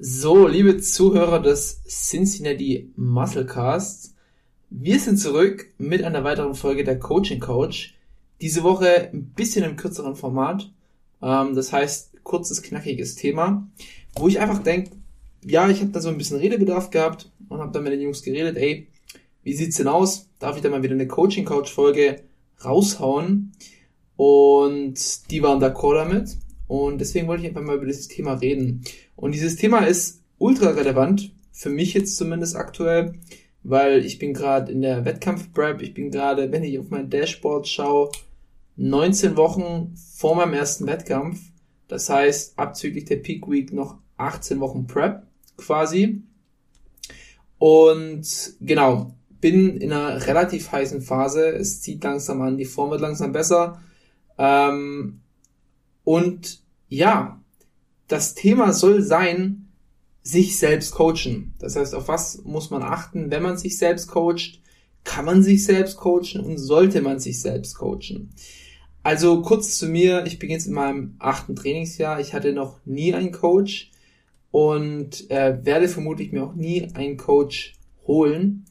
So, liebe Zuhörer des Cincinnati Musclecast, wir sind zurück mit einer weiteren Folge der Coaching Coach. Diese Woche ein bisschen im kürzeren Format. Ähm, das heißt, kurzes, knackiges Thema, wo ich einfach denke, ja, ich habe da so ein bisschen Redebedarf gehabt und habe dann mit den Jungs geredet, ey, wie sieht's denn aus? Darf ich da mal wieder eine Coaching Coach Folge raushauen? Und die waren d'accord damit. Und deswegen wollte ich einfach mal über dieses Thema reden. Und dieses Thema ist ultra relevant, für mich jetzt zumindest aktuell, weil ich bin gerade in der Wettkampf-Prep, ich bin gerade, wenn ich auf mein Dashboard schaue, 19 Wochen vor meinem ersten Wettkampf. Das heißt, abzüglich der Peak Week noch 18 Wochen Prep quasi. Und genau, bin in einer relativ heißen Phase. Es zieht langsam an, die Form wird langsam besser. Ähm, und ja, das Thema soll sein, sich selbst coachen. Das heißt, auf was muss man achten, wenn man sich selbst coacht? Kann man sich selbst coachen und sollte man sich selbst coachen? Also kurz zu mir, ich bin jetzt in meinem achten Trainingsjahr. Ich hatte noch nie einen Coach und äh, werde vermutlich mir auch nie einen Coach holen.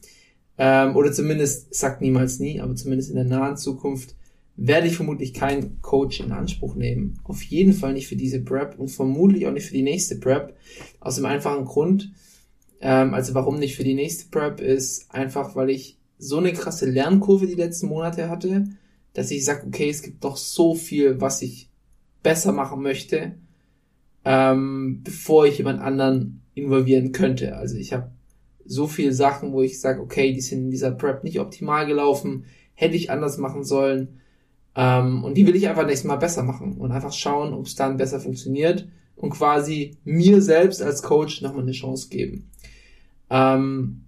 Ähm, oder zumindest, sagt niemals nie, aber zumindest in der nahen Zukunft werde ich vermutlich keinen Coach in Anspruch nehmen. Auf jeden Fall nicht für diese Prep und vermutlich auch nicht für die nächste Prep. Aus dem einfachen Grund, ähm, also warum nicht für die nächste Prep, ist einfach, weil ich so eine krasse Lernkurve die letzten Monate hatte, dass ich sage, okay, es gibt doch so viel, was ich besser machen möchte, ähm, bevor ich jemand anderen involvieren könnte. Also ich habe so viele Sachen, wo ich sage, okay, die sind in dieser Prep nicht optimal gelaufen, hätte ich anders machen sollen ähm, und die will ich einfach nächstes Mal besser machen und einfach schauen, ob es dann besser funktioniert und quasi mir selbst als Coach nochmal eine Chance geben. Ähm,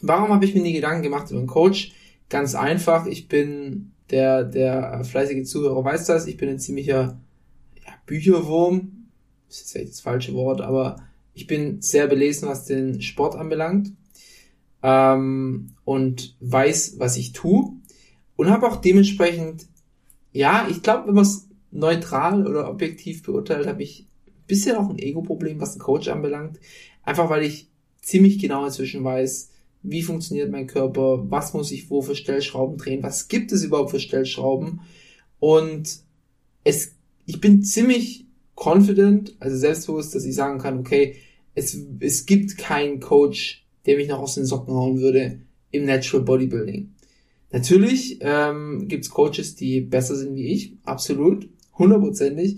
warum habe ich mir nie Gedanken gemacht über einen Coach? Ganz einfach, ich bin der, der fleißige Zuhörer weiß das, ich bin ein ziemlicher ja, Bücherwurm, das ist jetzt das falsche Wort, aber ich bin sehr belesen, was den Sport anbelangt ähm, und weiß, was ich tue und habe auch dementsprechend, ja, ich glaube, wenn man es neutral oder objektiv beurteilt, habe ich ein bisschen auch ein Ego-Problem, was den Coach anbelangt. Einfach weil ich ziemlich genau inzwischen weiß, wie funktioniert mein Körper, was muss ich wo für Stellschrauben drehen, was gibt es überhaupt für Stellschrauben. Und es, ich bin ziemlich confident, also selbstbewusst, dass ich sagen kann, okay, es, es gibt keinen Coach, der mich noch aus den Socken hauen würde im Natural Bodybuilding. Natürlich ähm, gibt Coaches, die besser sind wie ich, absolut, hundertprozentig.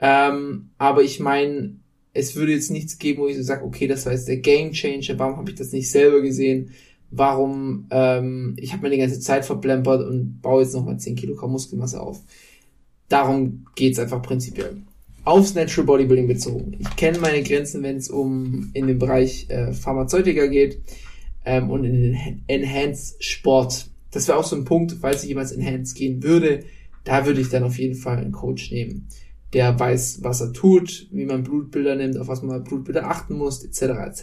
Ähm, aber ich meine, es würde jetzt nichts geben, wo ich so sage, okay, das war jetzt der Game Changer, warum habe ich das nicht selber gesehen? Warum, ähm, ich habe mir die ganze Zeit verplempert und baue jetzt nochmal 10 Kilogramm Muskelmasse auf. Darum geht's einfach prinzipiell. Aufs Natural Bodybuilding bezogen. Ich kenne meine Grenzen, wenn es um in den Bereich äh, Pharmazeutika geht ähm, und in den Enhanced Sport das wäre auch so ein Punkt, falls ich jemals in Hands gehen würde, da würde ich dann auf jeden Fall einen Coach nehmen, der weiß, was er tut, wie man Blutbilder nimmt, auf was man bei Blutbilder achten muss, etc. etc.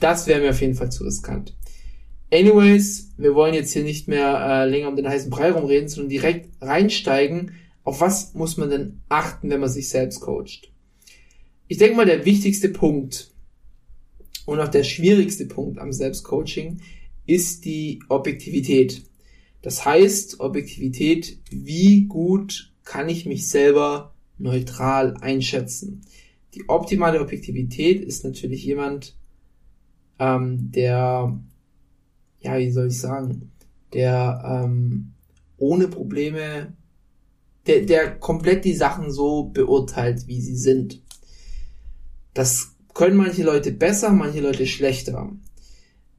Das wäre mir auf jeden Fall zu riskant. Anyways, wir wollen jetzt hier nicht mehr äh, länger um den heißen Brei rumreden, sondern direkt reinsteigen. Auf was muss man denn achten, wenn man sich selbst coacht? Ich denke mal, der wichtigste Punkt und auch der schwierigste Punkt am Selbstcoaching ist die Objektivität. Das heißt, Objektivität, wie gut kann ich mich selber neutral einschätzen. Die optimale Objektivität ist natürlich jemand, ähm, der, ja, wie soll ich sagen, der ähm, ohne Probleme, der, der komplett die Sachen so beurteilt, wie sie sind. Das können manche Leute besser, manche Leute schlechter.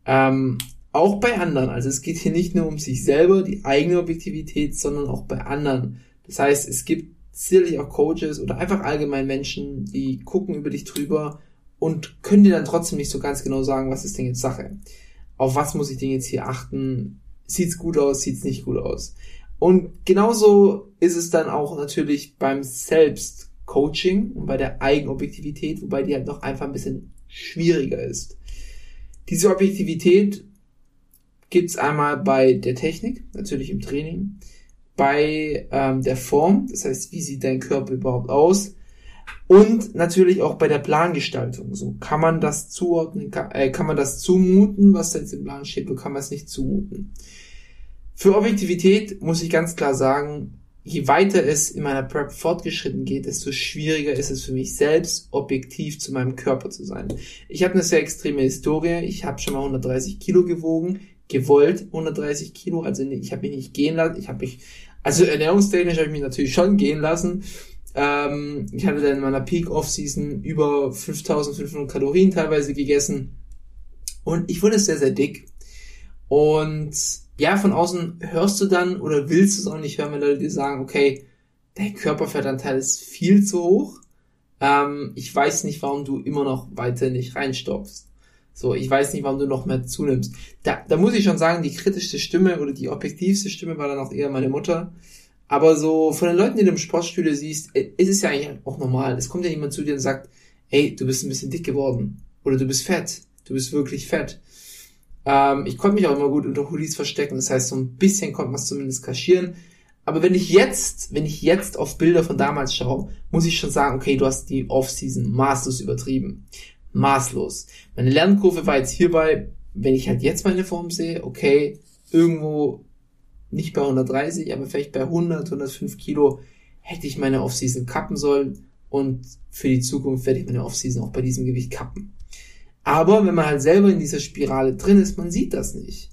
Ähm, auch bei anderen. Also es geht hier nicht nur um sich selber, die eigene Objektivität, sondern auch bei anderen. Das heißt, es gibt sicherlich auch Coaches oder einfach allgemein Menschen, die gucken über dich drüber und können dir dann trotzdem nicht so ganz genau sagen, was ist denn jetzt Sache. Auf was muss ich denn jetzt hier achten? Sieht's gut aus, sieht's nicht gut aus? Und genauso ist es dann auch natürlich beim Selbstcoaching und bei der Eigenobjektivität, wobei die halt noch einfach ein bisschen schwieriger ist. Diese Objektivität gibt's einmal bei der Technik, natürlich im Training, bei ähm, der Form, das heißt, wie sieht dein Körper überhaupt aus, und natürlich auch bei der Plangestaltung. So kann man das zuordnen, kann, äh, kann man das zumuten, was da jetzt im Plan steht, oder kann man es nicht zumuten. Für Objektivität muss ich ganz klar sagen, je weiter es in meiner Prep fortgeschritten geht, desto schwieriger ist es für mich selbst, objektiv zu meinem Körper zu sein. Ich habe eine sehr extreme Historie. Ich habe schon mal 130 Kilo gewogen, gewollt 130 Kilo. Also ich habe mich nicht gehen lassen. Ich habe mich, also ernährungstechnisch habe ich mich natürlich schon gehen lassen. Ähm, ich hatte dann in meiner Peak-Off-Season über 5500 Kalorien teilweise gegessen. Und ich wurde sehr, sehr dick. Und ja, von außen hörst du dann oder willst du es auch nicht hören, wenn Leute dir sagen, okay, dein Körperfettanteil ist viel zu hoch. Ähm, ich weiß nicht, warum du immer noch weiter nicht reinstopfst. So, ich weiß nicht, warum du noch mehr zunimmst. Da, da muss ich schon sagen, die kritischste Stimme oder die objektivste Stimme war dann auch eher meine Mutter. Aber so von den Leuten, die du im Sportstudio siehst, äh, ist es ja eigentlich auch normal. Es kommt ja jemand zu dir und sagt, hey, du bist ein bisschen dick geworden. Oder du bist fett. Du bist wirklich fett. Ähm, ich konnte mich auch immer gut unter Hoodies verstecken. Das heißt, so ein bisschen konnte man es zumindest kaschieren. Aber wenn ich jetzt, wenn ich jetzt auf Bilder von damals schaue, muss ich schon sagen, okay, du hast die Offseason maßlos übertrieben. Maßlos. Meine Lernkurve war jetzt hierbei, wenn ich halt jetzt meine Form sehe, okay, irgendwo nicht bei 130, aber vielleicht bei 100, 105 Kilo hätte ich meine Offseason kappen sollen und für die Zukunft werde ich meine Offseason auch bei diesem Gewicht kappen. Aber wenn man halt selber in dieser Spirale drin ist, man sieht das nicht.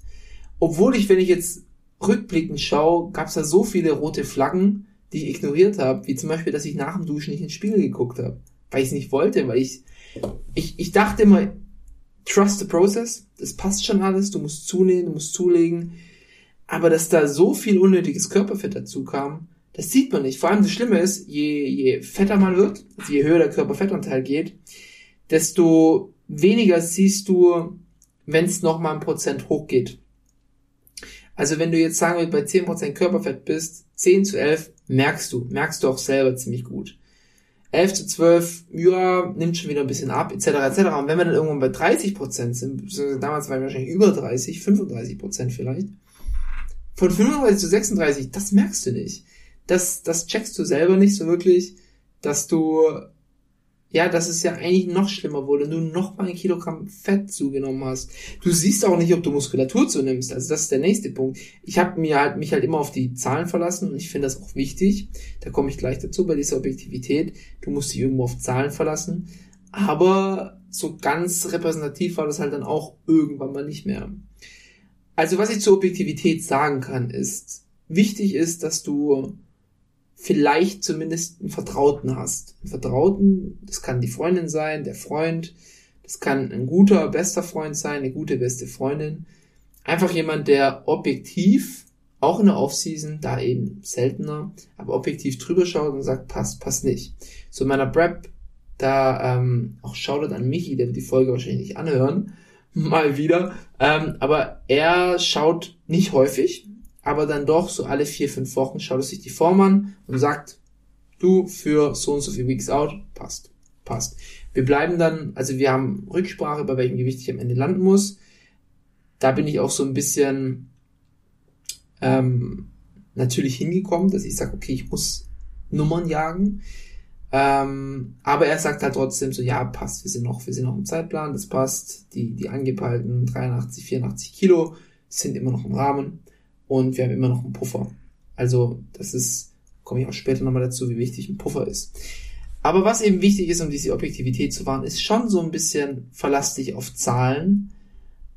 Obwohl ich, wenn ich jetzt rückblickend schaue, gab es da so viele rote Flaggen, die ich ignoriert habe, wie zum Beispiel, dass ich nach dem Duschen nicht ins Spiegel geguckt habe, weil ich es nicht wollte, weil ich, ich, ich dachte immer, trust the process, das passt schon alles, du musst zunehmen, du musst zulegen, aber dass da so viel unnötiges Körperfett dazu kam, das sieht man nicht. Vor allem das Schlimme ist, je, je fetter man wird, also je höher der Körperfettanteil geht, desto weniger siehst du, wenn es nochmal ein Prozent hochgeht. Also wenn du jetzt sagen wir bei 10% Körperfett bist, 10 zu 11 merkst du, merkst du auch selber ziemlich gut. 11 zu 12, ja, nimmt schon wieder ein bisschen ab, etc., etc. Und wenn wir dann irgendwann bei 30% sind, damals waren wir wahrscheinlich über 30, 35% vielleicht, von 35 zu 36, das merkst du nicht. Das, das checkst du selber nicht so wirklich, dass du ja, dass es ja eigentlich noch schlimmer wurde, du noch mal ein Kilogramm Fett zugenommen hast. Du siehst auch nicht, ob du Muskulatur zunimmst. Also das ist der nächste Punkt. Ich habe mir halt mich halt immer auf die Zahlen verlassen und ich finde das auch wichtig. Da komme ich gleich dazu bei dieser Objektivität. Du musst dich irgendwo auf Zahlen verlassen. Aber so ganz repräsentativ war das halt dann auch irgendwann mal nicht mehr. Also was ich zur Objektivität sagen kann, ist, wichtig ist, dass du vielleicht zumindest einen Vertrauten hast. Einen Vertrauten, das kann die Freundin sein, der Freund, das kann ein guter, bester Freund sein, eine gute, beste Freundin. Einfach jemand, der objektiv, auch in der Offseason, da eben seltener, aber objektiv drüber schaut und sagt, passt, passt nicht. So in meiner Prep, da ähm, auch Shoutout an Michi, der wird die Folge wahrscheinlich nicht anhören, mal wieder, ähm, aber er schaut nicht häufig, aber dann doch so alle vier, fünf Wochen schaut er sich die Form an und sagt, du für so und so viel Weeks out, passt, passt. Wir bleiben dann, also wir haben Rücksprache, bei welchem Gewicht ich am Ende landen muss. Da bin ich auch so ein bisschen ähm, natürlich hingekommen, dass ich sage, okay, ich muss Nummern jagen. Ähm, aber er sagt halt trotzdem so, ja, passt, wir sind noch, wir sind noch im Zeitplan, das passt. Die, die angepeilten 83, 84 Kilo sind immer noch im Rahmen und wir haben immer noch einen Puffer. Also das ist, komme ich auch später nochmal dazu, wie wichtig ein Puffer ist. Aber was eben wichtig ist, um diese Objektivität zu wahren, ist schon so ein bisschen verlass dich auf Zahlen,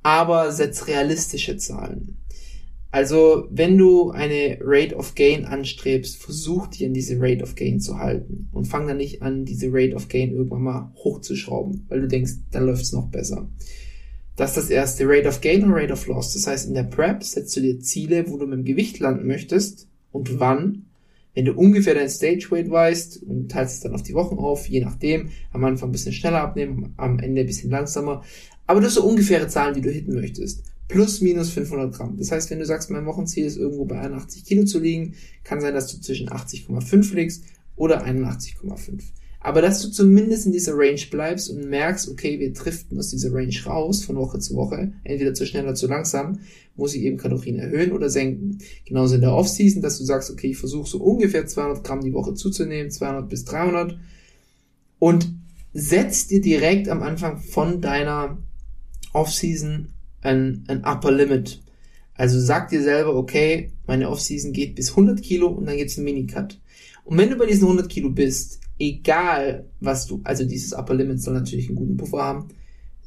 aber setz realistische Zahlen. Also, wenn du eine Rate of Gain anstrebst, versuch dir an diese Rate of Gain zu halten und fang dann nicht an, diese Rate of Gain irgendwann mal hochzuschrauben, weil du denkst, dann läuft's noch besser. Das ist das erste, Rate of Gain und Rate of Loss. Das heißt, in der Prep setzt du dir Ziele, wo du mit dem Gewicht landen möchtest und wann, Wenn du ungefähr dein Stage Weight weißt und teilst es dann auf die Wochen auf, je nachdem, am Anfang ein bisschen schneller abnehmen, am Ende ein bisschen langsamer, aber das sind so ungefähre Zahlen, die du hitten möchtest. Plus minus 500 Gramm. Das heißt, wenn du sagst, mein Wochenziel ist irgendwo bei 81 Kilo zu liegen, kann sein, dass du zwischen 80,5 liegst oder 81,5. Aber dass du zumindest in dieser Range bleibst und merkst, okay, wir driften aus dieser Range raus von Woche zu Woche, entweder zu schnell oder zu langsam, muss ich eben Kalorien erhöhen oder senken. Genauso in der Offseason, dass du sagst, okay, ich versuche so ungefähr 200 Gramm die Woche zuzunehmen, 200 bis 300 und setz dir direkt am Anfang von deiner Offseason ein, ein Upper Limit. Also sag dir selber, okay, meine Offseason geht bis 100 Kilo und dann gibt's einen Minicut. Und wenn du bei diesen 100 Kilo bist, egal was du, also dieses Upper Limit soll natürlich einen guten Puffer haben,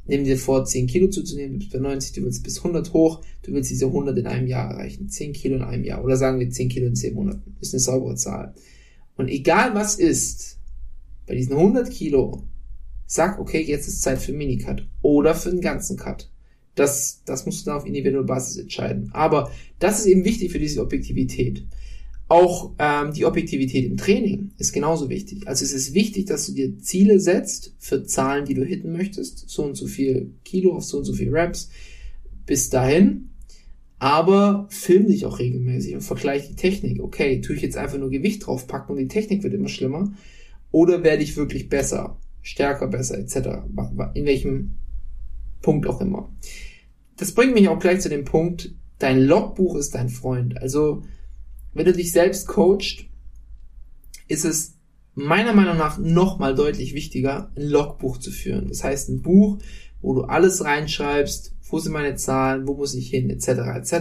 nimm dir vor, 10 Kilo zuzunehmen, du bist bei 90, du willst bis 100 hoch, du willst diese 100 in einem Jahr erreichen, 10 Kilo in einem Jahr, oder sagen wir 10 Kilo in 10 Monaten, ist eine saubere Zahl. Und egal was ist, bei diesen 100 Kilo, sag, okay, jetzt ist Zeit für Minicut oder für den ganzen Cut. Das, das musst du dann auf individuelle Basis entscheiden. Aber das ist eben wichtig für diese Objektivität. Auch ähm, die Objektivität im Training ist genauso wichtig. Also es ist wichtig, dass du dir Ziele setzt für Zahlen, die du hitten möchtest. So und so viel Kilo auf so und so viel Reps. Bis dahin. Aber film dich auch regelmäßig und vergleich die Technik. Okay, tue ich jetzt einfach nur Gewicht draufpacken und die Technik wird immer schlimmer? Oder werde ich wirklich besser, stärker, besser, etc. In welchem Punkt auch immer. Das bringt mich auch gleich zu dem Punkt, dein Logbuch ist dein Freund. Also wenn du dich selbst coachst, ist es meiner Meinung nach nochmal deutlich wichtiger, ein Logbuch zu führen. Das heißt, ein Buch, wo du alles reinschreibst, wo sind meine Zahlen, wo muss ich hin, etc., etc.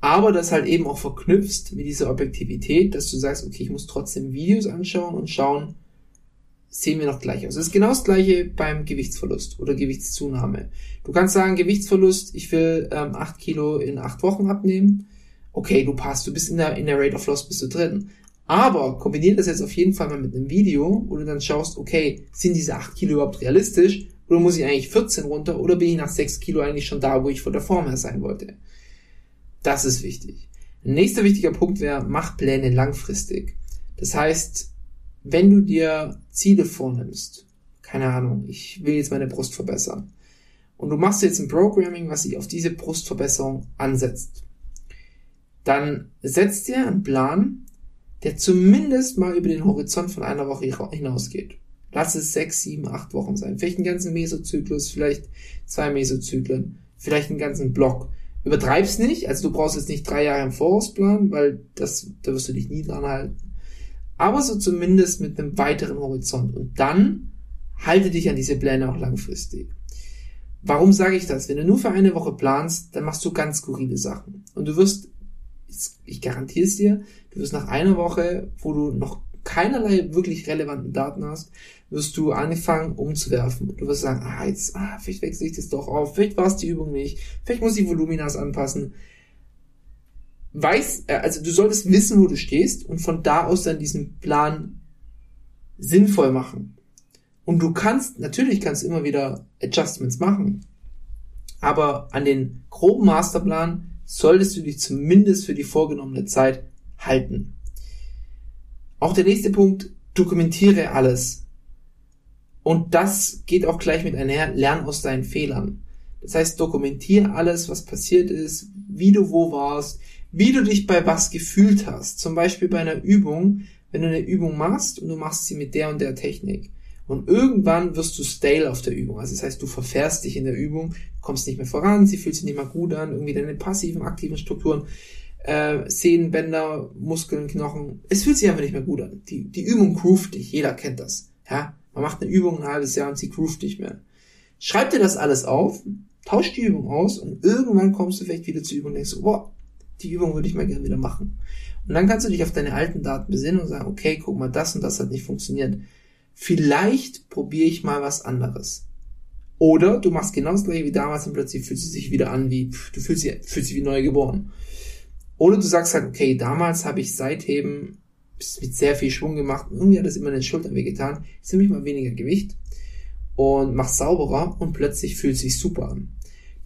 Aber das halt eben auch verknüpfst mit dieser Objektivität, dass du sagst, okay, ich muss trotzdem Videos anschauen und schauen, sehen wir noch gleich aus. Das ist genau das gleiche beim Gewichtsverlust oder Gewichtszunahme. Du kannst sagen, Gewichtsverlust, ich will ähm, 8 Kilo in 8 Wochen abnehmen okay, du passt, du bist in der, in der Rate of Loss, bist du drin. Aber kombiniere das jetzt auf jeden Fall mal mit einem Video, wo du dann schaust, okay, sind diese 8 Kilo überhaupt realistisch? Oder muss ich eigentlich 14 runter? Oder bin ich nach 6 Kilo eigentlich schon da, wo ich von der Form her sein wollte? Das ist wichtig. nächster wichtiger Punkt wäre, mach Pläne langfristig. Das heißt, wenn du dir Ziele vornimmst, keine Ahnung, ich will jetzt meine Brust verbessern, und du machst jetzt ein Programming, was sich auf diese Brustverbesserung ansetzt, dann setzt dir einen Plan, der zumindest mal über den Horizont von einer Woche hinausgeht. Lass es sechs, sieben, acht Wochen sein. Vielleicht einen ganzen Mesozyklus, vielleicht zwei Mesozyklen, vielleicht einen ganzen Block. Übertreib's nicht, also du brauchst jetzt nicht drei Jahre im Voraus planen, weil das, da wirst du dich nie dran halten. Aber so zumindest mit einem weiteren Horizont. Und dann halte dich an diese Pläne auch langfristig. Warum sage ich das? Wenn du nur für eine Woche planst, dann machst du ganz skurrile Sachen. Und du wirst ich garantiere es dir, du wirst nach einer Woche, wo du noch keinerlei wirklich relevanten Daten hast, wirst du anfangen umzuwerfen. Du wirst sagen, ah, jetzt, ah, vielleicht wechsle ich das doch auf, vielleicht war es die Übung nicht, vielleicht muss ich Voluminas anpassen. Weiß, äh, also du solltest wissen, wo du stehst und von da aus dann diesen Plan sinnvoll machen. Und du kannst, natürlich kannst du immer wieder Adjustments machen, aber an den groben Masterplan solltest du dich zumindest für die vorgenommene Zeit halten. Auch der nächste Punkt, dokumentiere alles. Und das geht auch gleich mit einher, lern aus deinen Fehlern. Das heißt, dokumentiere alles, was passiert ist, wie du wo warst, wie du dich bei was gefühlt hast. Zum Beispiel bei einer Übung, wenn du eine Übung machst und du machst sie mit der und der Technik. Und irgendwann wirst du stale auf der Übung. Also das heißt, du verfährst dich in der Übung, kommst nicht mehr voran, sie fühlt sich nicht mehr gut an, irgendwie deine passiven, aktiven Strukturen, äh, Sehnen, Bänder, Muskeln, Knochen. Es fühlt sich einfach nicht mehr gut an. Die, die Übung groovt dich, jeder kennt das. Ja, man macht eine Übung ein halbes Jahr und sie groovt nicht mehr. Schreib dir das alles auf, tausch die Übung aus und irgendwann kommst du vielleicht wieder zur Übung und denkst, boah, die Übung würde ich mal gerne wieder machen. Und dann kannst du dich auf deine alten Daten besinnen und sagen, okay, guck mal, das und das hat nicht funktioniert vielleicht probiere ich mal was anderes. Oder du machst genau das gleiche wie damals und plötzlich fühlt sie sich wieder an wie, du fühlst sie, fühlst sie wie neu geboren. Oder du sagst halt, okay, damals habe ich seitdem mit sehr viel Schwung gemacht und irgendwie hat das immer in den Schultern wehgetan, ist nämlich mal weniger Gewicht und mach sauberer und plötzlich fühlt sich super an.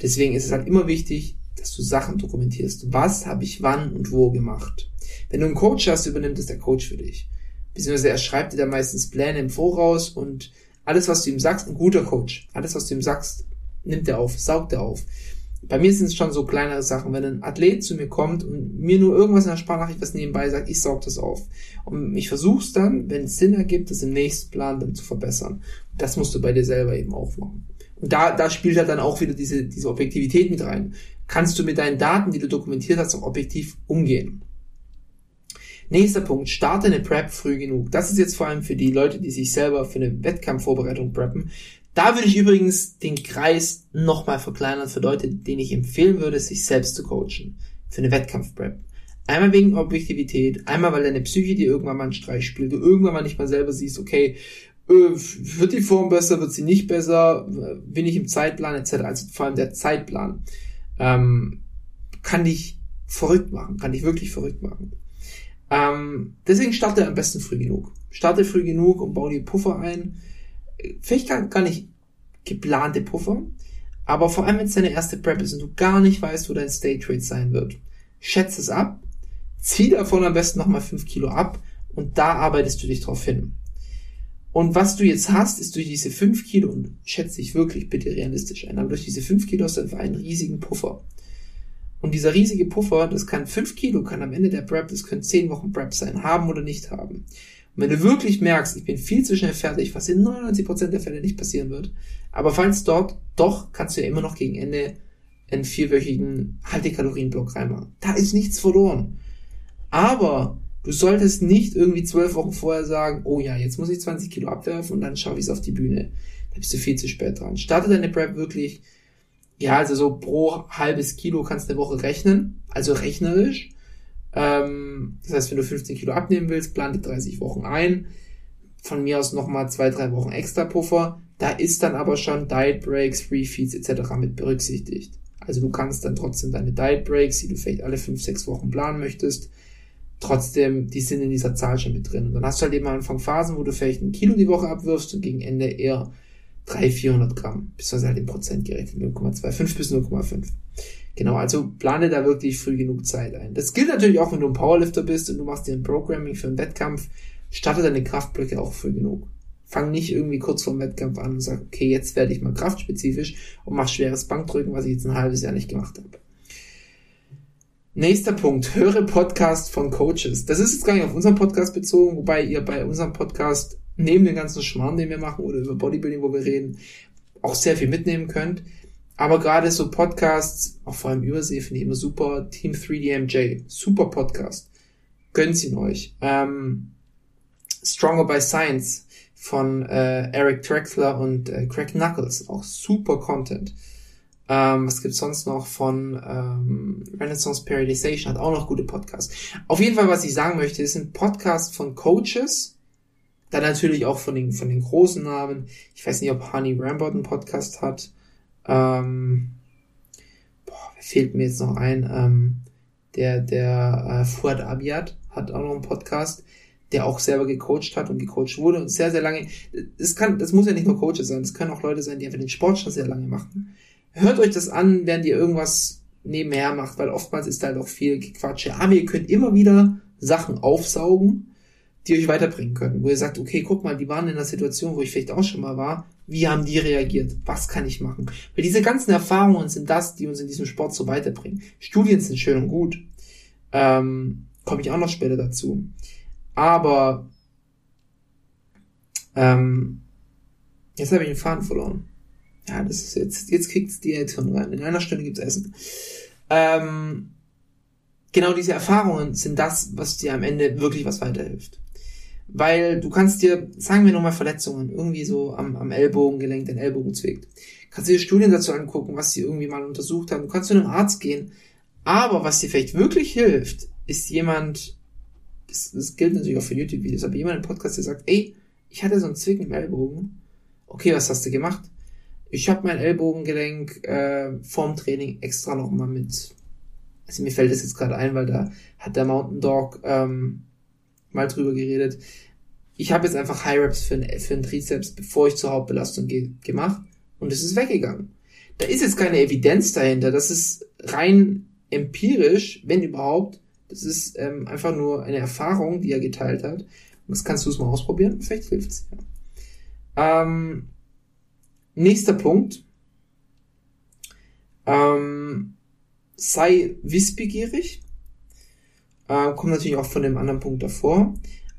Deswegen ist es halt immer wichtig, dass du Sachen dokumentierst. Was habe ich wann und wo gemacht? Wenn du einen Coach hast, übernimmt es der Coach für dich. Beziehungsweise er schreibt dir da meistens Pläne im Voraus und alles, was du ihm sagst, ein guter Coach. Alles, was du ihm sagst, nimmt er auf, saugt er auf. Bei mir sind es schon so kleinere Sachen. Wenn ein Athlet zu mir kommt und mir nur irgendwas in der Sprachnachricht was nebenbei sagt, ich saug das auf. Und ich versuch's dann, wenn es Sinn ergibt, das im nächsten Plan dann zu verbessern. Das musst du bei dir selber eben auch machen. Und da, da spielt halt dann auch wieder diese, diese Objektivität mit rein. Kannst du mit deinen Daten, die du dokumentiert hast, auch objektiv umgehen? Nächster Punkt, starte eine Prep früh genug. Das ist jetzt vor allem für die Leute, die sich selber für eine Wettkampfvorbereitung preppen. Da würde ich übrigens den Kreis nochmal verkleinern für Leute, denen ich empfehlen würde, sich selbst zu coachen. Für eine Wettkampfprep. Einmal wegen Objektivität, einmal weil deine Psyche dir irgendwann mal einen Streich spielt, du irgendwann mal nicht mal selber siehst, okay, äh, wird die Form besser, wird sie nicht besser, bin ich im Zeitplan etc. Also vor allem der Zeitplan ähm, kann dich verrückt machen, kann dich wirklich verrückt machen. Ähm, deswegen starte am besten früh genug. Starte früh genug und baue die Puffer ein. Vielleicht gar, gar nicht geplante Puffer, aber vor allem wenn es deine erste Prep ist und du gar nicht weißt, wo dein State Rate sein wird. Schätze es ab, zieh davon am besten nochmal 5 Kilo ab und da arbeitest du dich drauf hin. Und was du jetzt hast, ist durch diese 5 Kilo, und schätze ich wirklich bitte realistisch ein, aber durch diese 5 Kilo hast du einfach einen riesigen Puffer. Und dieser riesige Puffer, das kann 5 Kilo, kann am Ende der Prep, das können 10 Wochen Prep sein, haben oder nicht haben. Und wenn du wirklich merkst, ich bin viel zu schnell fertig, was in 99% der Fälle nicht passieren wird, aber falls dort, doch, kannst du ja immer noch gegen Ende einen vierwöchigen Haltekalorienblock reinmachen. Da ist nichts verloren. Aber du solltest nicht irgendwie zwölf Wochen vorher sagen, oh ja, jetzt muss ich 20 Kilo abwerfen und dann schaffe ich es auf die Bühne. Da bist du viel zu spät dran. Starte deine Prep wirklich ja, also so pro halbes Kilo kannst du eine Woche rechnen, also rechnerisch. Ähm, das heißt, wenn du 15 Kilo abnehmen willst, plan die 30 Wochen ein. Von mir aus nochmal zwei, drei Wochen extra Puffer. Da ist dann aber schon Diet Breaks, Free Feeds etc. mit berücksichtigt. Also du kannst dann trotzdem deine Diet Breaks, die du vielleicht alle fünf, sechs Wochen planen möchtest, trotzdem, die sind in dieser Zahl schon mit drin. Und dann hast du halt eben am Anfang Phasen, wo du vielleicht ein Kilo die Woche abwirfst und gegen Ende eher 300, 400 Gramm, beziehungsweise halt in Prozent gerechnet, 0,25 bis 0,5. Genau, also plane da wirklich früh genug Zeit ein. Das gilt natürlich auch, wenn du ein Powerlifter bist und du machst dir ein Programming für einen Wettkampf, starte deine Kraftblöcke auch früh genug. Fang nicht irgendwie kurz vor dem Wettkampf an und sag, okay, jetzt werde ich mal kraftspezifisch und mach schweres Bankdrücken, was ich jetzt ein halbes Jahr nicht gemacht habe. Nächster Punkt, höre Podcast von Coaches. Das ist jetzt gar nicht auf unseren Podcast bezogen, wobei ihr bei unserem Podcast neben dem ganzen Schmarrn, den wir machen oder über Bodybuilding, wo wir reden, auch sehr viel mitnehmen könnt. Aber gerade so Podcasts, auch vor allem Übersee, finde ich immer super. Team 3DMJ, super Podcast. Gönnt ihn euch. Ähm, Stronger by Science von äh, Eric Trexler und äh, Craig Knuckles, auch super Content. Ähm, was gibt's sonst noch von ähm, Renaissance Periodization, hat auch noch gute Podcasts. Auf jeden Fall, was ich sagen möchte, ist ein Podcast von Coaches, dann natürlich auch von den, von den großen Namen. Ich weiß nicht, ob Honey Rambert einen Podcast hat. Ähm, boah, fehlt mir jetzt noch ein? Ähm, der, der äh, Fuad Abiad hat auch noch einen Podcast, der auch selber gecoacht hat und gecoacht wurde und sehr, sehr lange. Das kann, das muss ja nicht nur Coaches sein, das können auch Leute sein, die einfach den Sport schon sehr lange machen. Hört euch das an, während ihr irgendwas nebenher macht, weil oftmals ist da halt auch viel Gequatsche. Aber ihr könnt immer wieder Sachen aufsaugen die euch weiterbringen können, wo ihr sagt, okay, guck mal, die waren in einer Situation, wo ich vielleicht auch schon mal war, wie haben die reagiert? Was kann ich machen? Weil diese ganzen Erfahrungen sind das, die uns in diesem Sport so weiterbringen. Studien sind schön und gut. Ähm, Komme ich auch noch später dazu. Aber ähm, jetzt habe ich den Faden verloren. Ja, das ist jetzt, jetzt kriegt's die Eltern rein. In einer Stunde gibt's Essen. Ähm, genau diese Erfahrungen sind das, was dir am Ende wirklich was weiterhilft. Weil du kannst dir, sagen wir nochmal Verletzungen, irgendwie so am, am Ellbogengelenk, den Ellbogen zwickt. Kannst dir Studien dazu angucken, was sie irgendwie mal untersucht haben. Du kannst zu einem Arzt gehen. Aber was dir vielleicht wirklich hilft, ist jemand, das, das gilt natürlich auch für YouTube-Videos, aber jemand im Podcast, der sagt, ey, ich hatte so einen Zwicken im Ellbogen. Okay, was hast du gemacht? Ich habe mein Ellbogengelenk äh, vorm Training extra nochmal mit. Also mir fällt das jetzt gerade ein, weil da hat der Mountain Dog ähm, mal drüber geredet. Ich habe jetzt einfach High Reps für, einen, für Trizeps, bevor ich zur Hauptbelastung gehe, gemacht und es ist weggegangen. Da ist jetzt keine Evidenz dahinter, das ist rein empirisch, wenn überhaupt, das ist ähm, einfach nur eine Erfahrung, die er geteilt hat. Und das kannst du es mal ausprobieren. Vielleicht hilft es ja. Ähm, nächster Punkt. Ähm, sei wissbegierig. Äh, kommt natürlich auch von dem anderen Punkt davor.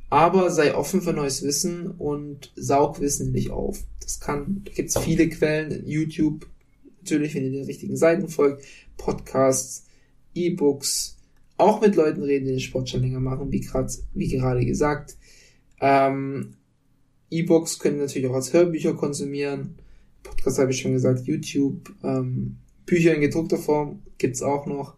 Aber sei offen für neues Wissen und saug Wissen nicht auf. Das kann, da gibt es viele Quellen, YouTube, natürlich, wenn ihr den richtigen Seiten folgt, Podcasts, E-Books, auch mit Leuten reden, die den Sport schon länger machen, wie, grad, wie gerade gesagt. Ähm, E-Books können natürlich auch als Hörbücher konsumieren. Podcast habe ich schon gesagt, YouTube, ähm, Bücher in gedruckter Form gibt's auch noch.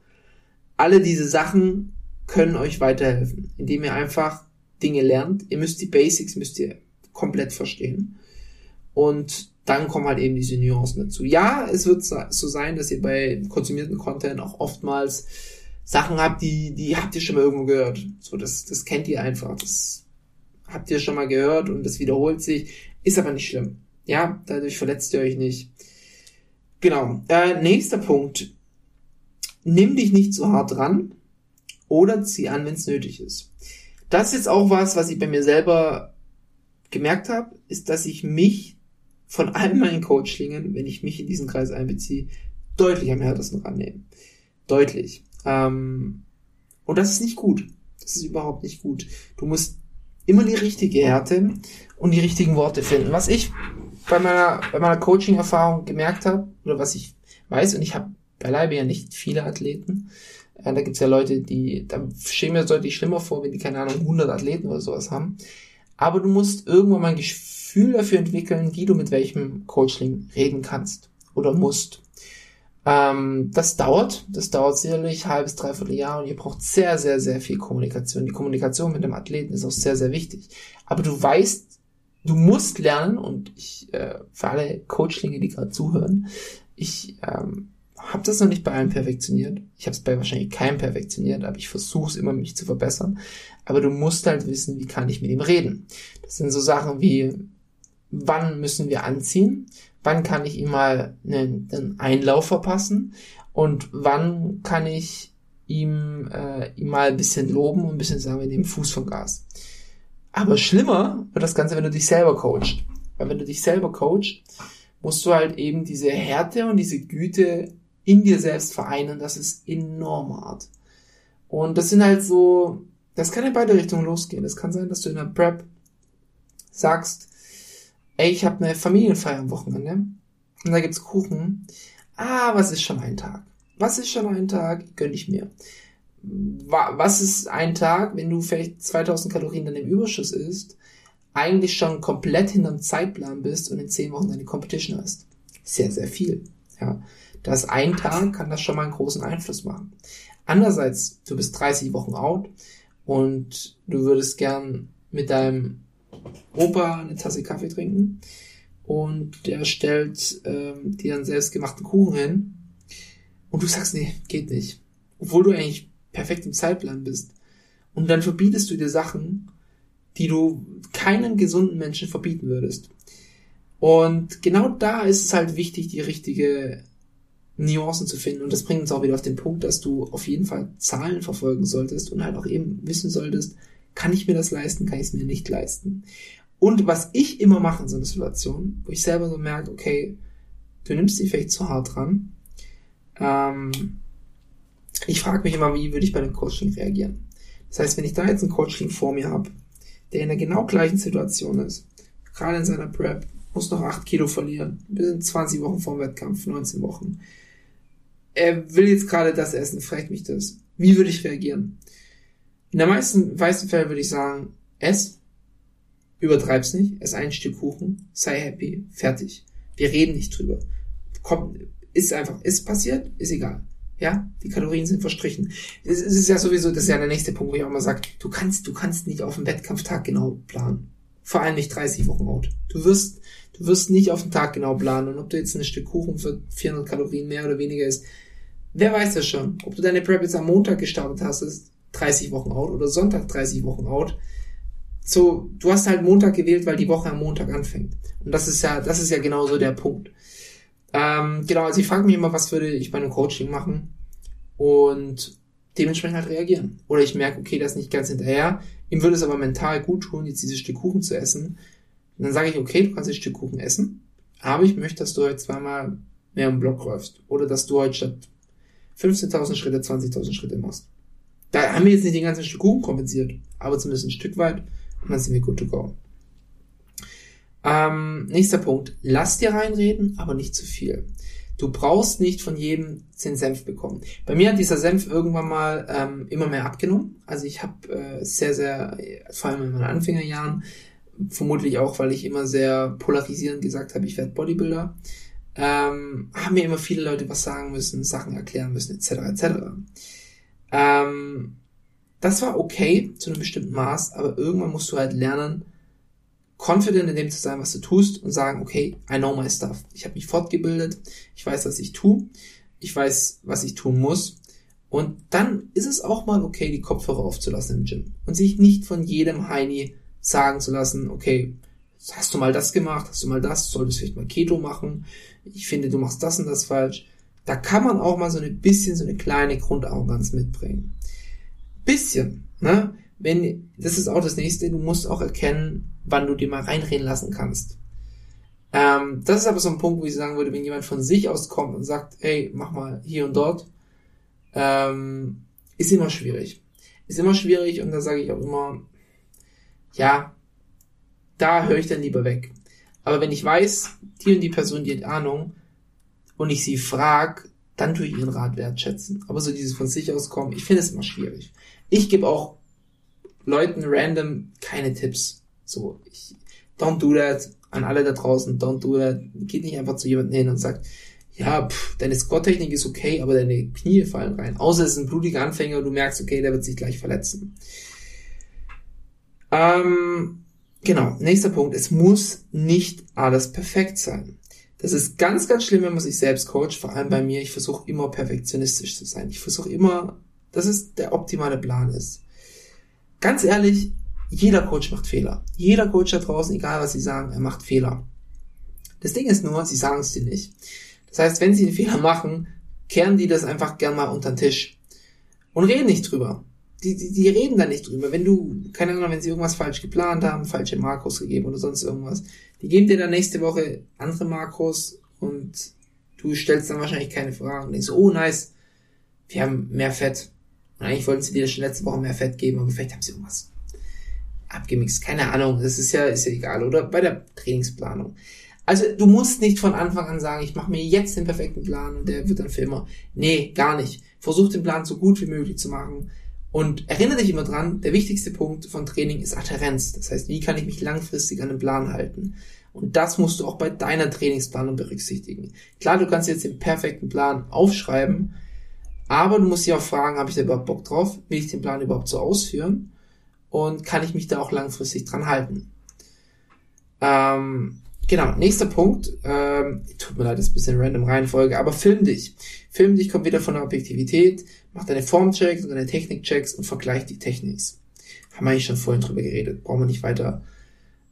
Alle diese Sachen können euch weiterhelfen, indem ihr einfach Dinge lernt. Ihr müsst die Basics, müsst ihr komplett verstehen. Und dann kommen halt eben diese Nuancen dazu. Ja, es wird so sein, dass ihr bei konsumierten Content auch oftmals Sachen habt, die, die habt ihr schon mal irgendwo gehört. So, das, das kennt ihr einfach. Das habt ihr schon mal gehört und das wiederholt sich. Ist aber nicht schlimm. Ja, dadurch verletzt ihr euch nicht. Genau. Äh, nächster Punkt. Nimm dich nicht so hart dran oder zieh an, wenn es nötig ist. Das ist jetzt auch was, was ich bei mir selber gemerkt habe, ist, dass ich mich von all meinen Coachlingen, wenn ich mich in diesen Kreis einbeziehe, deutlich am härtesten rannehme. Deutlich. Ähm, und das ist nicht gut. Das ist überhaupt nicht gut. Du musst immer die richtige Härte und die richtigen Worte finden. Was ich bei meiner, bei meiner Coaching-Erfahrung gemerkt habe, oder was ich weiß, und ich habe beileibe ja nicht viele Athleten, äh, da gibt's ja Leute, die, da stehen mir deutlich schlimmer vor, wenn die, keine Ahnung, 100 Athleten oder sowas haben. Aber du musst irgendwann mal ein Gefühl dafür entwickeln, wie du mit welchem Coaching reden kannst oder musst. Ähm, das dauert, das dauert sicherlich halbes, dreiviertel Jahr und ihr braucht sehr, sehr, sehr viel Kommunikation. Die Kommunikation mit dem Athleten ist auch sehr, sehr wichtig. Aber du weißt, du musst lernen und ich, äh, für alle Coachlinge, die gerade zuhören, ich ähm, habe das noch nicht bei allen perfektioniert. Ich habe es bei wahrscheinlich keinem perfektioniert, aber ich versuche es immer, mich zu verbessern. Aber du musst halt wissen, wie kann ich mit ihm reden. Das sind so Sachen wie, wann müssen wir anziehen? Wann kann ich ihm mal einen, einen Einlauf verpassen? Und wann kann ich ihm, äh, ihm mal ein bisschen loben und ein bisschen sagen, wir nehmen Fuß vom Gas. Aber schlimmer wird das Ganze, wenn du dich selber coachst. Weil wenn du dich selber coachst, musst du halt eben diese Härte und diese Güte in dir selbst vereinen. Das ist enorm hart. Und das sind halt so, das kann in beide Richtungen losgehen. Es kann sein, dass du in der Prep sagst, ey, ich habe eine Familienfeier am Wochenende und da gibt's Kuchen. Ah, was ist schon ein Tag? Was ist schon ein Tag? Gönn ich mir. Was ist ein Tag, wenn du vielleicht 2000 Kalorien dann im Überschuss isst, eigentlich schon komplett hinterm Zeitplan bist und in 10 Wochen deine Competition hast? Sehr, sehr viel. Ja. Das ein Tag kann das schon mal einen großen Einfluss machen. Andererseits, du bist 30 Wochen out und du würdest gern mit deinem Opa eine Tasse Kaffee trinken und der stellt ähm, dir einen selbstgemachten Kuchen hin und du sagst, nee, geht nicht. Obwohl du eigentlich perfekt im Zeitplan bist. Und dann verbietest du dir Sachen, die du keinen gesunden Menschen verbieten würdest. Und genau da ist es halt wichtig, die richtige Nuancen zu finden. Und das bringt uns auch wieder auf den Punkt, dass du auf jeden Fall Zahlen verfolgen solltest und halt auch eben wissen solltest, kann ich mir das leisten, kann ich es mir nicht leisten. Und was ich immer mache in so einer Situation, wo ich selber so merke, okay, du nimmst dich vielleicht zu hart dran. Ähm, ich frage mich immer, wie würde ich bei einem Coaching reagieren? Das heißt, wenn ich da jetzt ein Coaching vor mir habe, der in der genau gleichen Situation ist, gerade in seiner Prep, muss noch 8 Kilo verlieren, wir sind 20 Wochen vor dem Wettkampf, 19 Wochen, er will jetzt gerade das essen, fragt mich das. Wie würde ich reagieren? In der meisten, meisten Fällen würde ich sagen, ess, übertreib's nicht, ess ein Stück Kuchen, sei happy, fertig. Wir reden nicht drüber. Komm, ist einfach, ist passiert, ist egal. Ja, die Kalorien sind verstrichen. Es ist ja sowieso, das ist ja der nächste Punkt, wo ich auch mal sage, du kannst, du kannst nicht auf den Wettkampftag genau planen. Vor allem nicht 30 Wochen out. Du wirst, du wirst nicht auf den Tag genau planen. Und ob du jetzt ein Stück Kuchen für 400 Kalorien mehr oder weniger ist, Wer weiß das schon? Ob du deine Prep jetzt am Montag gestartet hast, ist 30 Wochen out oder Sonntag 30 Wochen out. So, du hast halt Montag gewählt, weil die Woche am Montag anfängt. Und das ist ja, das ist ja genauso der Punkt. Ähm, genau, also ich frage mich immer, was würde ich bei einem Coaching machen? und dementsprechend halt reagieren. Oder ich merke, okay, das ist nicht ganz hinterher, ihm würde es aber mental gut tun, jetzt dieses Stück Kuchen zu essen. Und dann sage ich, okay, du kannst das Stück Kuchen essen, aber ich möchte, dass du heute zweimal mehr im Block läufst. Oder dass du heute statt 15.000 Schritte 20.000 Schritte machst. Da haben wir jetzt nicht den ganzen Stück Kuchen kompensiert, aber zumindest ein Stück weit und dann sind wir good to go. Ähm, nächster Punkt. Lass dir reinreden, aber nicht zu viel. Du brauchst nicht von jedem den Senf bekommen. Bei mir hat dieser Senf irgendwann mal ähm, immer mehr abgenommen. Also ich habe äh, sehr, sehr, vor allem in meinen Anfängerjahren, vermutlich auch, weil ich immer sehr polarisierend gesagt habe, ich werde Bodybuilder, ähm, haben mir immer viele Leute was sagen müssen, Sachen erklären müssen, etc. etc. Ähm, das war okay zu einem bestimmten Maß, aber irgendwann musst du halt lernen, confident in dem zu sein, was du tust und sagen, okay, I know my stuff. Ich habe mich fortgebildet, ich weiß, was ich tue, ich weiß, was ich tun muss. Und dann ist es auch mal okay, die Kopfhörer aufzulassen im Gym und sich nicht von jedem Heini sagen zu lassen, okay, hast du mal das gemacht, hast du mal das, solltest vielleicht mal Keto machen, ich finde, du machst das und das falsch. Da kann man auch mal so ein bisschen so eine kleine Grundarroganz mitbringen. Bisschen, ne? Wenn, das ist auch das nächste, du musst auch erkennen, wann du dir mal reinreden lassen kannst. Ähm, das ist aber so ein Punkt, wo ich sagen würde, wenn jemand von sich aus kommt und sagt, hey, mach mal hier und dort, ähm, ist immer schwierig. Ist immer schwierig und da sage ich auch immer, ja, da höre ich dann lieber weg. Aber wenn ich weiß, die und die Person, die hat Ahnung, und ich sie frag, dann tue ich ihren Rat wertschätzen. Aber so dieses von sich aus kommen, ich finde es immer schwierig. Ich gebe auch Leuten random keine Tipps. So, ich, don't do that. An alle da draußen, don't do that. Geht nicht einfach zu jemandem hin und sagt, ja, pff, deine Squat-Technik ist okay, aber deine Knie fallen rein. Außer es ist ein blutiger Anfänger und du merkst, okay, der wird sich gleich verletzen. Ähm, genau, nächster Punkt. Es muss nicht alles perfekt sein. Das ist ganz, ganz schlimm, wenn man sich selbst coacht, vor allem bei mir. Ich versuche immer perfektionistisch zu sein. Ich versuche immer, dass es der optimale Plan ist. Ganz ehrlich, jeder Coach macht Fehler. Jeder Coach da draußen, egal was sie sagen, er macht Fehler. Das Ding ist nur, sie sagen es dir nicht. Das heißt, wenn sie einen Fehler machen, kehren die das einfach gern mal unter den Tisch und reden nicht drüber. Die, die, die reden da nicht drüber. Wenn du, keine Ahnung, wenn sie irgendwas falsch geplant haben, falsche Makros gegeben oder sonst irgendwas, die geben dir dann nächste Woche andere Makros und du stellst dann wahrscheinlich keine Fragen und denkst, oh nice, wir haben mehr Fett. Und eigentlich wollten sie dir schon letzte Woche mehr Fett geben, aber vielleicht haben sie irgendwas abgemixt. Keine Ahnung, das ist ja, ist ja egal. Oder bei der Trainingsplanung. Also du musst nicht von Anfang an sagen, ich mache mir jetzt den perfekten Plan und der wird dann für immer. Nee, gar nicht. Versuch den Plan so gut wie möglich zu machen. Und erinnere dich immer dran, der wichtigste Punkt von Training ist Adherenz. Das heißt, wie kann ich mich langfristig an den Plan halten? Und das musst du auch bei deiner Trainingsplanung berücksichtigen. Klar, du kannst jetzt den perfekten Plan aufschreiben, aber du musst dich auch fragen, habe ich da überhaupt Bock drauf? Will ich den Plan überhaupt so ausführen? Und kann ich mich da auch langfristig dran halten? Ähm, genau, nächster Punkt. Ähm, tut mir leid, das ist ein bisschen random Reihenfolge, aber film dich. Film dich kommt wieder von der Objektivität, mach deine Formchecks und deine Technikchecks und vergleich die Techniks. Haben wir eigentlich schon vorhin drüber geredet, brauchen wir nicht weiter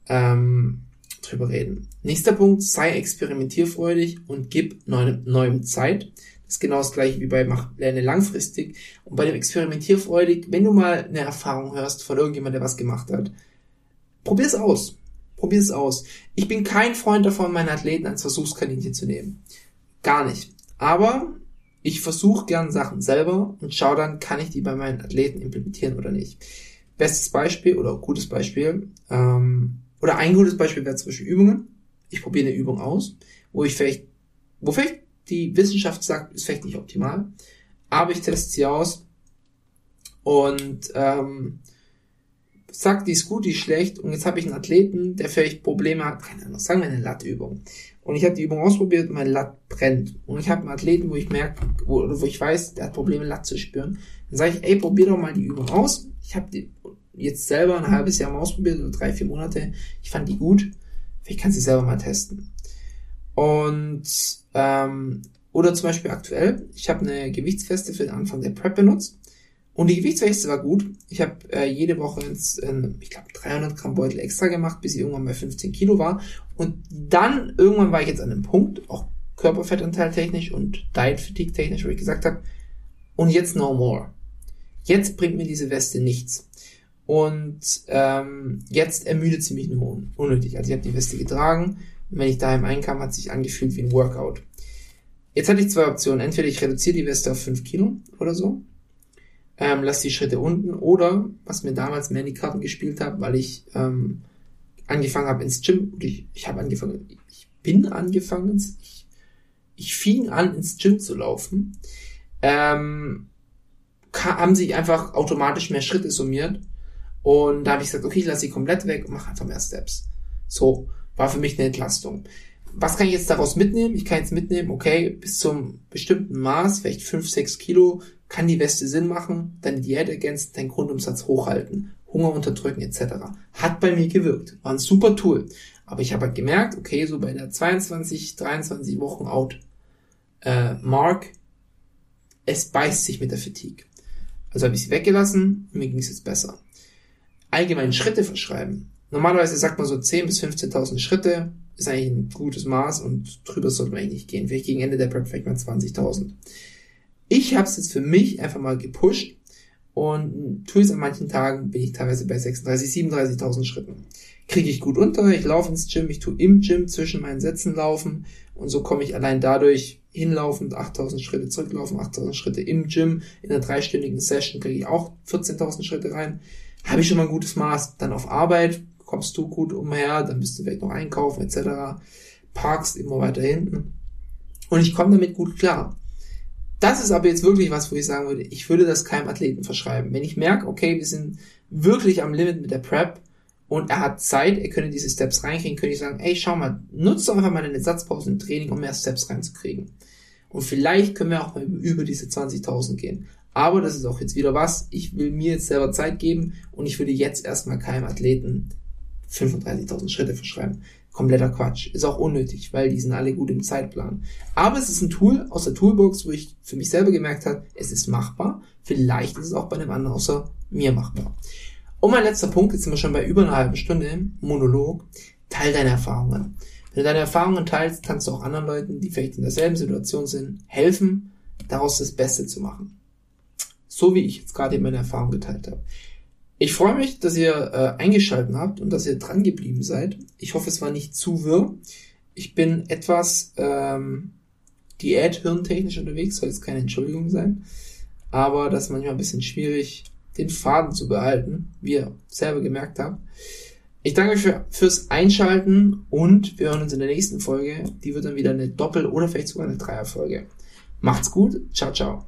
ähm, drüber reden. Nächster Punkt, sei experimentierfreudig und gib neuem, neuem Zeit. Das ist genau das gleiche wie bei Mach, Lerne langfristig. Und bei dem Experimentierfreudig, wenn du mal eine Erfahrung hörst von irgendjemand, der was gemacht hat, probier es aus. Probier es aus. Ich bin kein Freund davon, meine Athleten als Versuchskaninchen zu nehmen. Gar nicht. Aber ich versuche gern Sachen selber und schaue dann, kann ich die bei meinen Athleten implementieren oder nicht. Bestes Beispiel oder gutes Beispiel, ähm, oder ein gutes Beispiel wäre Beispiel Übungen. Ich probiere eine Übung aus, wo ich vielleicht, wo vielleicht die Wissenschaft sagt, ist vielleicht nicht optimal, aber ich teste sie aus und ähm, sagt, die ist gut, die ist schlecht und jetzt habe ich einen Athleten, der vielleicht Probleme hat, keine Ahnung, sagen wir eine Lattübung. Und ich habe die Übung ausprobiert und mein Latt brennt. Und ich habe einen Athleten, wo ich merke, wo, wo ich weiß, der hat Probleme, Latt zu spüren. Dann sage ich, ey, probier doch mal die Übung aus. Ich habe die jetzt selber ein halbes Jahr mal ausprobiert, oder drei, vier Monate. Ich fand die gut. Vielleicht kannst du sie selber mal testen. Und ähm, oder zum Beispiel aktuell, ich habe eine Gewichtsfeste für den Anfang der Prep benutzt. Und die Gewichtsweste war gut. Ich habe äh, jede Woche ins, äh, ich glaube, 300 Gramm Beutel extra gemacht, bis ich irgendwann bei 15 Kilo war. Und dann, irgendwann war ich jetzt an einem Punkt, auch Körperfettanteil technisch und Diet Fatigue technisch, wo ich gesagt habe, und jetzt no more. Jetzt bringt mir diese Weste nichts. Und ähm, jetzt ermüdet sie mich nur unnötig. Also ich habe die Weste getragen und wenn ich daheim einkam, hat sich angefühlt wie ein Workout. Jetzt hatte ich zwei Optionen. Entweder ich reduziere die Weste auf 5 Kilo oder so, ähm, lasse die Schritte unten oder, was mir damals mehr in die Karten gespielt hat, weil ich ähm, angefangen habe ins Gym, ich, ich habe angefangen, ich bin angefangen, ich, ich fing an ins Gym zu laufen, ähm, haben sich einfach automatisch mehr Schritte summiert und da habe ich gesagt, okay, ich lasse sie komplett weg und mache einfach mehr Steps. So, war für mich eine Entlastung. Was kann ich jetzt daraus mitnehmen? Ich kann jetzt mitnehmen, okay, bis zum bestimmten Maß, vielleicht 5, 6 Kilo, kann die Weste Sinn machen, deine Diät ergänzen, deinen Grundumsatz hochhalten, Hunger unterdrücken etc. Hat bei mir gewirkt. War ein super Tool. Aber ich habe halt gemerkt, okay, so bei der 22, 23 Wochen out äh, Mark, es beißt sich mit der Fatigue. Also habe ich sie weggelassen mir ging es jetzt besser allgemein Schritte verschreiben. Normalerweise sagt man so 10.000 bis 15.000 Schritte ist eigentlich ein gutes Maß und drüber sollte man eigentlich nicht gehen. Vielleicht gegen Ende der Prep vielleicht mal 20.000. Ich habe es jetzt für mich einfach mal gepusht und tue es an manchen Tagen, bin ich teilweise bei 36.000, 37.000 Schritten. Kriege ich gut unter, ich laufe ins Gym, ich tue im Gym zwischen meinen Sätzen laufen und so komme ich allein dadurch hinlaufend 8.000 Schritte, zurücklaufen 8.000 Schritte im Gym. In einer dreistündigen Session kriege ich auch 14.000 Schritte rein habe ich schon mal ein gutes Maß. Dann auf Arbeit kommst du gut umher, dann bist du vielleicht noch einkaufen etc. Parkst immer weiter hinten. Und ich komme damit gut klar. Das ist aber jetzt wirklich was, wo ich sagen würde, ich würde das keinem Athleten verschreiben. Wenn ich merke, okay, wir sind wirklich am Limit mit der Prep und er hat Zeit, er könnte diese Steps reinkriegen, könnte ich sagen, ey, schau mal, nutze einfach mal eine Satzpause im Training, um mehr Steps reinzukriegen. Und vielleicht können wir auch mal über diese 20.000 gehen. Aber das ist auch jetzt wieder was. Ich will mir jetzt selber Zeit geben und ich würde jetzt erstmal keinem Athleten 35.000 Schritte verschreiben. Kompletter Quatsch. Ist auch unnötig, weil die sind alle gut im Zeitplan. Aber es ist ein Tool aus der Toolbox, wo ich für mich selber gemerkt habe, es ist machbar. Vielleicht ist es auch bei einem anderen außer mir machbar. Und mein letzter Punkt, jetzt sind wir schon bei über einer halben Stunde, Monolog. Teil deine Erfahrungen. Wenn du deine Erfahrungen teilst, kannst du auch anderen Leuten, die vielleicht in derselben Situation sind, helfen, daraus das Beste zu machen. So wie ich jetzt gerade meine Erfahrung geteilt habe. Ich freue mich, dass ihr äh, eingeschalten habt und dass ihr dran geblieben seid. Ich hoffe, es war nicht zu wirr. Ich bin etwas ähm, diät-hirntechnisch unterwegs, soll jetzt keine Entschuldigung sein. Aber das ist manchmal ein bisschen schwierig, den Faden zu behalten, wie ihr selber gemerkt habt. Ich danke euch für, fürs Einschalten und wir hören uns in der nächsten Folge. Die wird dann wieder eine Doppel- oder vielleicht sogar eine Dreierfolge. Macht's gut. Ciao, ciao.